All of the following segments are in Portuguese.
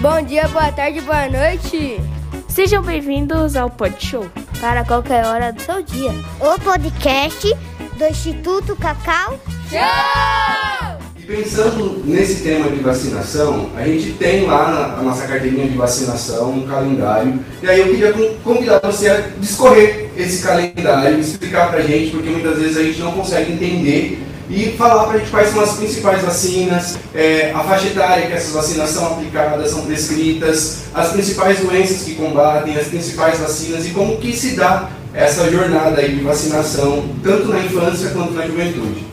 Bom dia, boa tarde, boa noite. Sejam bem-vindos ao Pod Show. Para qualquer hora do seu dia. O podcast do Instituto Cacau Show! Pensando nesse tema de vacinação, a gente tem lá na, a nossa carteirinha de vacinação, um calendário. E aí eu queria convidar você a discorrer esse calendário, explicar pra gente, porque muitas vezes a gente não consegue entender e falar para a gente quais são as principais vacinas, é, a faixa etária que essas vacinas são aplicadas, são prescritas, as principais doenças que combatem, as principais vacinas e como que se dá essa jornada de vacinação, tanto na infância quanto na juventude.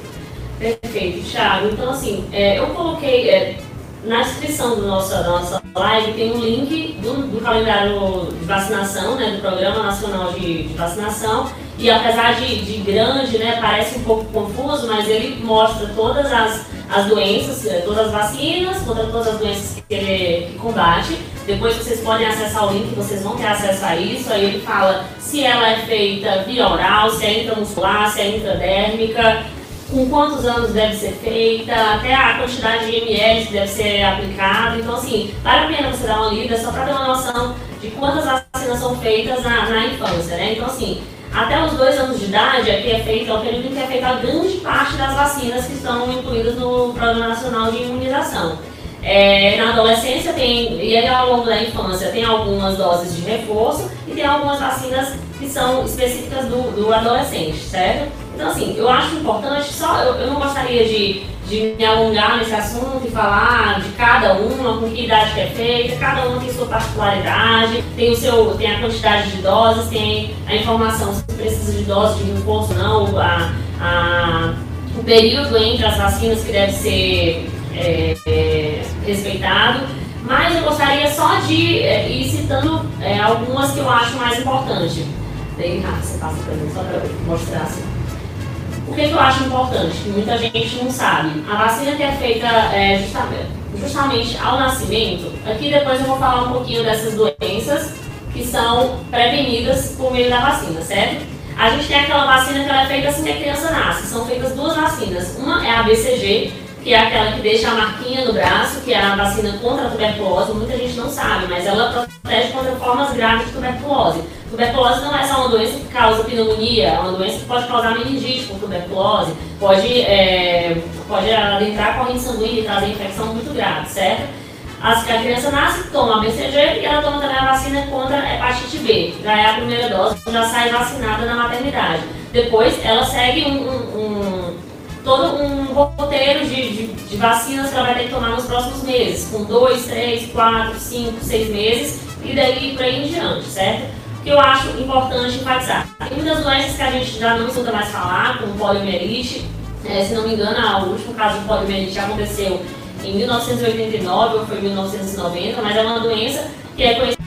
Perfeito, Thiago. Então, assim, é, eu coloquei é, na descrição do nosso, da nossa live tem um link do, do calendário de vacinação, né, do Programa Nacional de, de Vacinação e apesar de, de, grande, né, parece um pouco confuso, mas ele mostra todas as, as doenças, eh, todas as vacinas, todas as doenças que ele que combate. Depois vocês podem acessar o link, vocês vão ter acesso a isso. Aí ele fala se ela é feita via oral, se é intramuscular, se é intradérmica, com quantos anos deve ser feita, até a quantidade de ml que deve ser aplicado. Então, assim, vale a pena você dar uma lida só para ter uma noção de quantas vacinas são feitas na, na infância, né? Então, assim, até os dois anos de idade, aqui é feito, é o período em que é feita a grande parte das vacinas que estão incluídas no Programa Nacional de Imunização. É, na adolescência tem, e aí ao longo da infância tem algumas doses de reforço e tem algumas vacinas que são específicas do, do adolescente, certo? Então assim, eu acho importante, só eu, eu não gostaria de de me alongar nesse assunto e falar de cada uma, com que idade que é feita, cada uma tem sua particularidade, tem, o seu, tem a quantidade de doses, tem a informação se precisa de dose de reforço ou não, a, a, o período entre as vacinas que deve ser é, é, respeitado. Mas eu gostaria só de é, ir citando é, algumas que eu acho mais importantes. Daí, Rafa, você passa para mim só para mostrar assim. O que, que, eu acho importante, que muita gente não sabe? A vacina que é feita é, justamente, ao nascimento, aqui depois eu vou falar um pouquinho dessas doenças que são prevenidas por meio da vacina, certo? A gente tem aquela vacina que é feita assim que a criança nasce. São feitas duas vacinas. Uma é a BCG, que é aquela que deixa a marquinha no braço, que é a vacina contra a tuberculose. Muita gente não sabe, mas ela protege contra formas graves de tuberculose. Tuberculose não é só uma doença que causa pneumonia, é uma doença que pode causar meningite com tuberculose, pode, é, pode adentrar corrente sanguínea e trazer infecção muito grave, certo? As a criança nasce, toma a BCG e ela toma também a vacina contra a hepatite B. Já é a primeira dose, já sai vacinada na maternidade. Depois ela segue um, um, um todo um roteiro de, de, de, vacinas que ela vai ter que tomar nos próximos meses, com 2, 3, 4, 5, 6 meses e daí por aí em diante, certo? que eu acho importante enfatizar. Tem muitas doenças que a gente já não escuta mais falar, como poliomielite. É, se não me engano, o último caso de poliomielite aconteceu em 1989 ou foi 1990, mas é uma doença que é conhecida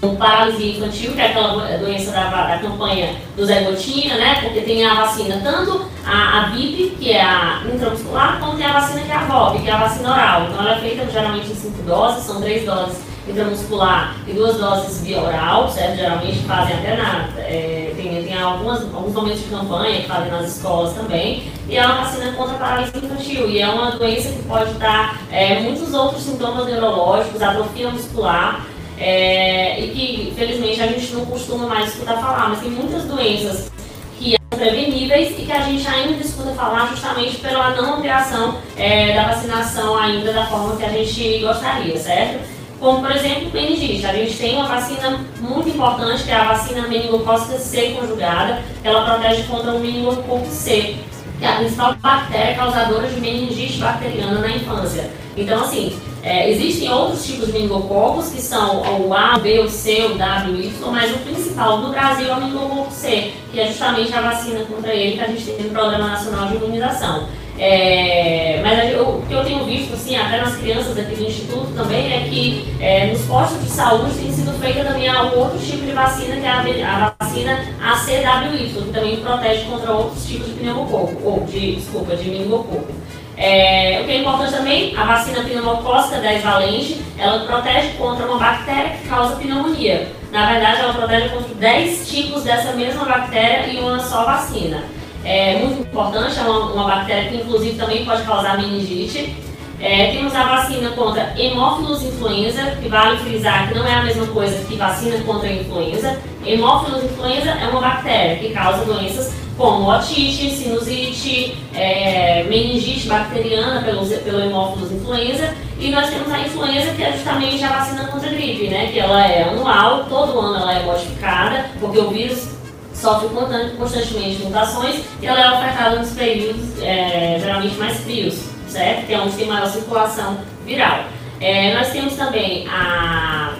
como paralisia infantil, que é aquela doença da, da campanha do Zé Gotinha, né? Porque tem a vacina, tanto a, a que é a intramuscular, como tem a vacina que é a VOB, que é a vacina oral. Então ela é feita geralmente em cinco doses, são três doses intramuscular e duas doses via oral, certo? Geralmente fazem até na. É, tem, tem algumas, alguns momentos de campanha que fazem nas escolas também. E é uma vacina contra a paralisia infantil. E é uma doença que pode dar é, muitos outros sintomas neurológicos, atrofia muscular. É, e que, felizmente, a gente não costuma mais escutar falar, mas tem muitas doenças que são preveníveis e que a gente ainda escuta falar justamente pela não ampliação é, da vacinação ainda da forma que a gente gostaria, certo? como por exemplo meningite. A gente tem uma vacina muito importante, que é a vacina meningocócica C conjugada, ela protege contra o meningococo C, que é a principal bactéria causadora de meningite bacteriana na infância. Então, assim, é, existem outros tipos de meningococos, que são o A, o B, o C, o W, o Y, mas o principal do Brasil é o meningococo C, que é justamente a vacina contra ele que a gente tem no Programa Nacional de Imunização. É, mas o que eu tenho visto, assim, até nas crianças aqui do Instituto também, é que é, nos postos de saúde tem sido feita também outro tipo de vacina, que é a, a vacina ACWY, que também protege contra outros tipos de pneumococo, ou de, desculpa, de meningococo. É, o que é importante também, a vacina pneumocócica 10 valente, ela protege contra uma bactéria que causa pneumonia. Na verdade, ela protege contra 10 tipos dessa mesma bactéria em uma só vacina é muito importante, é uma, uma bactéria que inclusive também pode causar meningite. É, temos a vacina contra hemófilos influenza, que vale frisar que não é a mesma coisa que vacina contra a influenza. Hemófilos influenza é uma bactéria que causa doenças como otite, sinusite, é, meningite bacteriana pelo, pelo hemófilos influenza. E nós temos a influenza, que é justamente a vacina contra a gripe, né? que ela é anual, todo ano ela é modificada, porque o vírus sofre constantemente mutações e ela é ofertada nos períodos é, geralmente mais frios certo? Que é onde tem maior circulação viral. É, nós temos também a,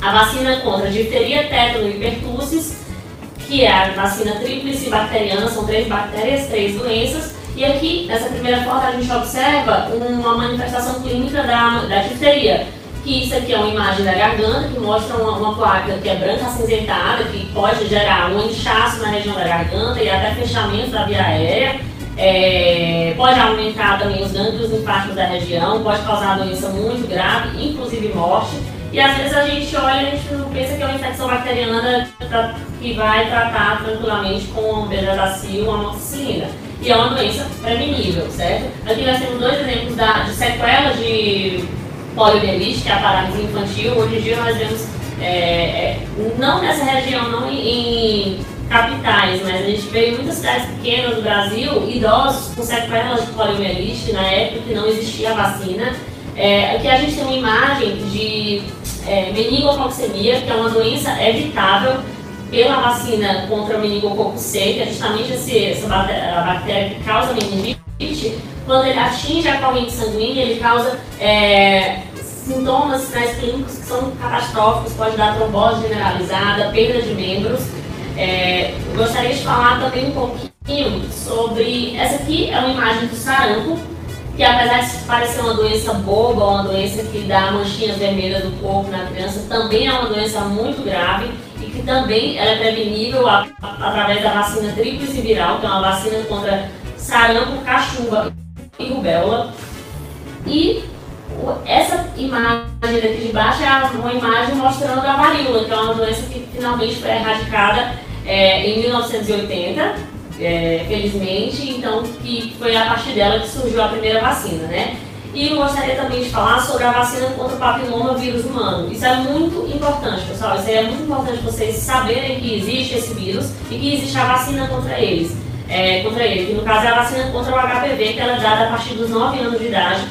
a vacina contra difteria, tétano e pertussis, que é a vacina tríplice bacteriana, são três bactérias, três doenças. E aqui, nessa primeira foto, a gente observa uma manifestação clínica da, da difteria, que isso aqui é uma imagem da garganta, que mostra uma, uma placa que é branca acinzentada, que pode gerar um inchaço na região da garganta e até fechamento da via aérea. É, pode aumentar também os gânglios linfáticos da região, pode causar doença muito grave, inclusive morte. E às vezes a gente olha e a gente pensa que é uma infecção bacteriana que vai tratar tranquilamente com bezetacil ou amoxicilina. E é uma doença prevenível, certo? Aqui nós temos dois exemplos da, de sequelas de poliomielite, que é a paralisia infantil. Hoje em dia nós vemos, é, é, não nessa região, não em, em capitais, mas a gente vê em muitas cidades pequenas do Brasil idosos com sequelas de poliomielite, na época que não existia a vacina. É, aqui a gente tem uma imagem de é, meningococcemia, que é uma doença evitável pela vacina contra o meningococo C, que é justamente esse, essa bactéria, a bactéria que causa meningite. Quando ele atinge a corrente sanguínea, ele causa é, sintomas, sinais clínicos que são catastróficos, pode dar trombose generalizada, perda de membros. É, gostaria de falar também um pouquinho sobre. Essa aqui é uma imagem do sarampo, que apesar de parecer uma doença boba, uma doença que dá manchinhas vermelhas no corpo na criança, também é uma doença muito grave e que também ela é prevenível a, a, através da vacina tríplice viral, que é uma vacina contra sarampo, cachumba e rubéola. E essa imagem daqui de baixo é uma imagem mostrando a varíola, que é uma doença que finalmente foi erradicada é, em 1980, é, felizmente, então que foi a partir dela que surgiu a primeira vacina, né? E gostaria também de falar sobre a vacina contra o papiloma vírus humano. Isso é muito importante, pessoal. Isso é muito importante vocês saberem que existe esse vírus e que existe a vacina contra eles. É, contra ele, que no caso é a vacina contra o HPV, que ela é dada a partir dos 9 anos de idade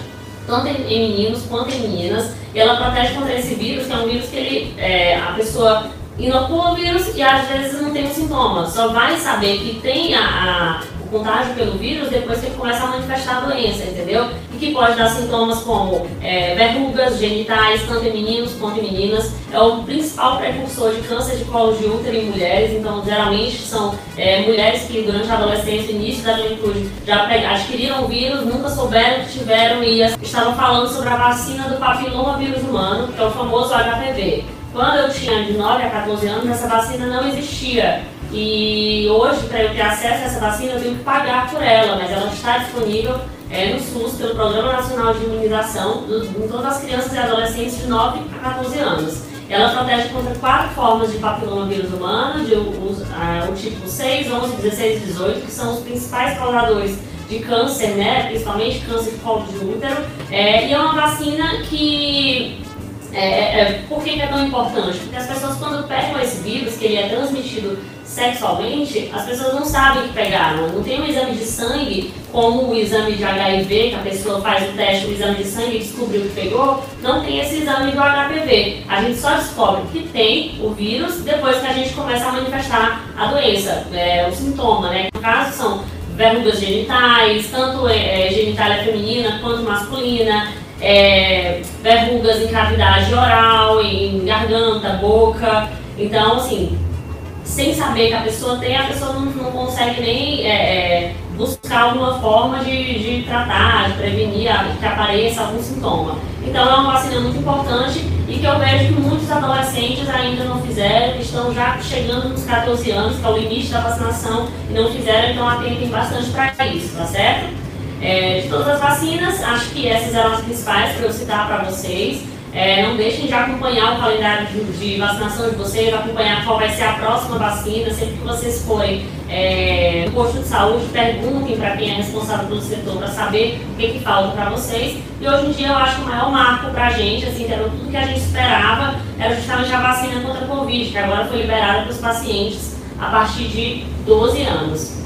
tanto em meninos quanto em meninas. E ela protege contra esse vírus, que é um vírus que ele, é, a pessoa inocula o vírus e às vezes não tem um sintoma. Só vai saber que tem a, a contágio pelo vírus depois que começa a manifestar a doença, entendeu? E que pode dar sintomas como é, verrugas genitais, tanto em meninos quanto em meninas. É o principal precursor de câncer de colo de útero em mulheres, então geralmente são é, mulheres que durante a adolescência, início da juventude, já adquiriram o vírus, nunca souberam que tiveram e estavam falando sobre a vacina do papiloma vírus humano, que é o famoso HPV. Quando eu tinha de 9 a 14 anos, essa vacina não existia. E hoje, para eu ter acesso a essa vacina, eu tenho que pagar por ela, mas ela está disponível é, no SUS, pelo Programa Nacional de Imunização, em todas as crianças e adolescentes de 9 a 14 anos. Ela protege contra quatro formas de papilomavírus humano, de, o, o tipo 6, 11, 16 e 18, que são os principais causadores de câncer, né, principalmente câncer de colo de útero. É, e é uma vacina que é, é, é, por que, que, é tão importante? Porque as pessoas, quando pegam esse vírus, que ele é transmitido sexualmente, as pessoas não sabem que pegaram. Não tem um exame de sangue, como o exame de HIV, que a pessoa faz o teste, o exame de sangue e descobriu que pegou. Não tem esse exame do HPV. A gente só descobre que tem o vírus depois que a gente começa a manifestar a doença, é, o sintoma, né? No caso, são verrugas genitais, tanto é, é genitália feminina quanto masculina, é, verrugas em cavidade oral, em garganta, boca. Então, assim, sem saber que a pessoa tem, a pessoa não, não consegue nem é, é buscar alguma forma de, de tratar, de prevenir que apareça algum sintoma. Então é uma vacina muito importante e que eu vejo que muitos adolescentes ainda não fizeram, estão já chegando nos 14 anos, que é o limite da vacinação, e não fizeram, então atentem bastante para isso, tá certo? É, de todas as vacinas, acho que essas eram as principais para eu citar para vocês. É, não deixem de acompanhar o calendário de, de, vacinação de vocês, acompanhar qual vai ser a próxima vacina, sempre que vocês forem é, no posto de saúde, perguntem para quem é responsável pelo setor para saber o que, que para vocês. E hoje em dia eu acho que o maior marco para a gente, assim, que era tudo que a gente esperava, era justamente a vacina contra a Covid, que agora foi liberada para os pacientes a partir de 12 anos.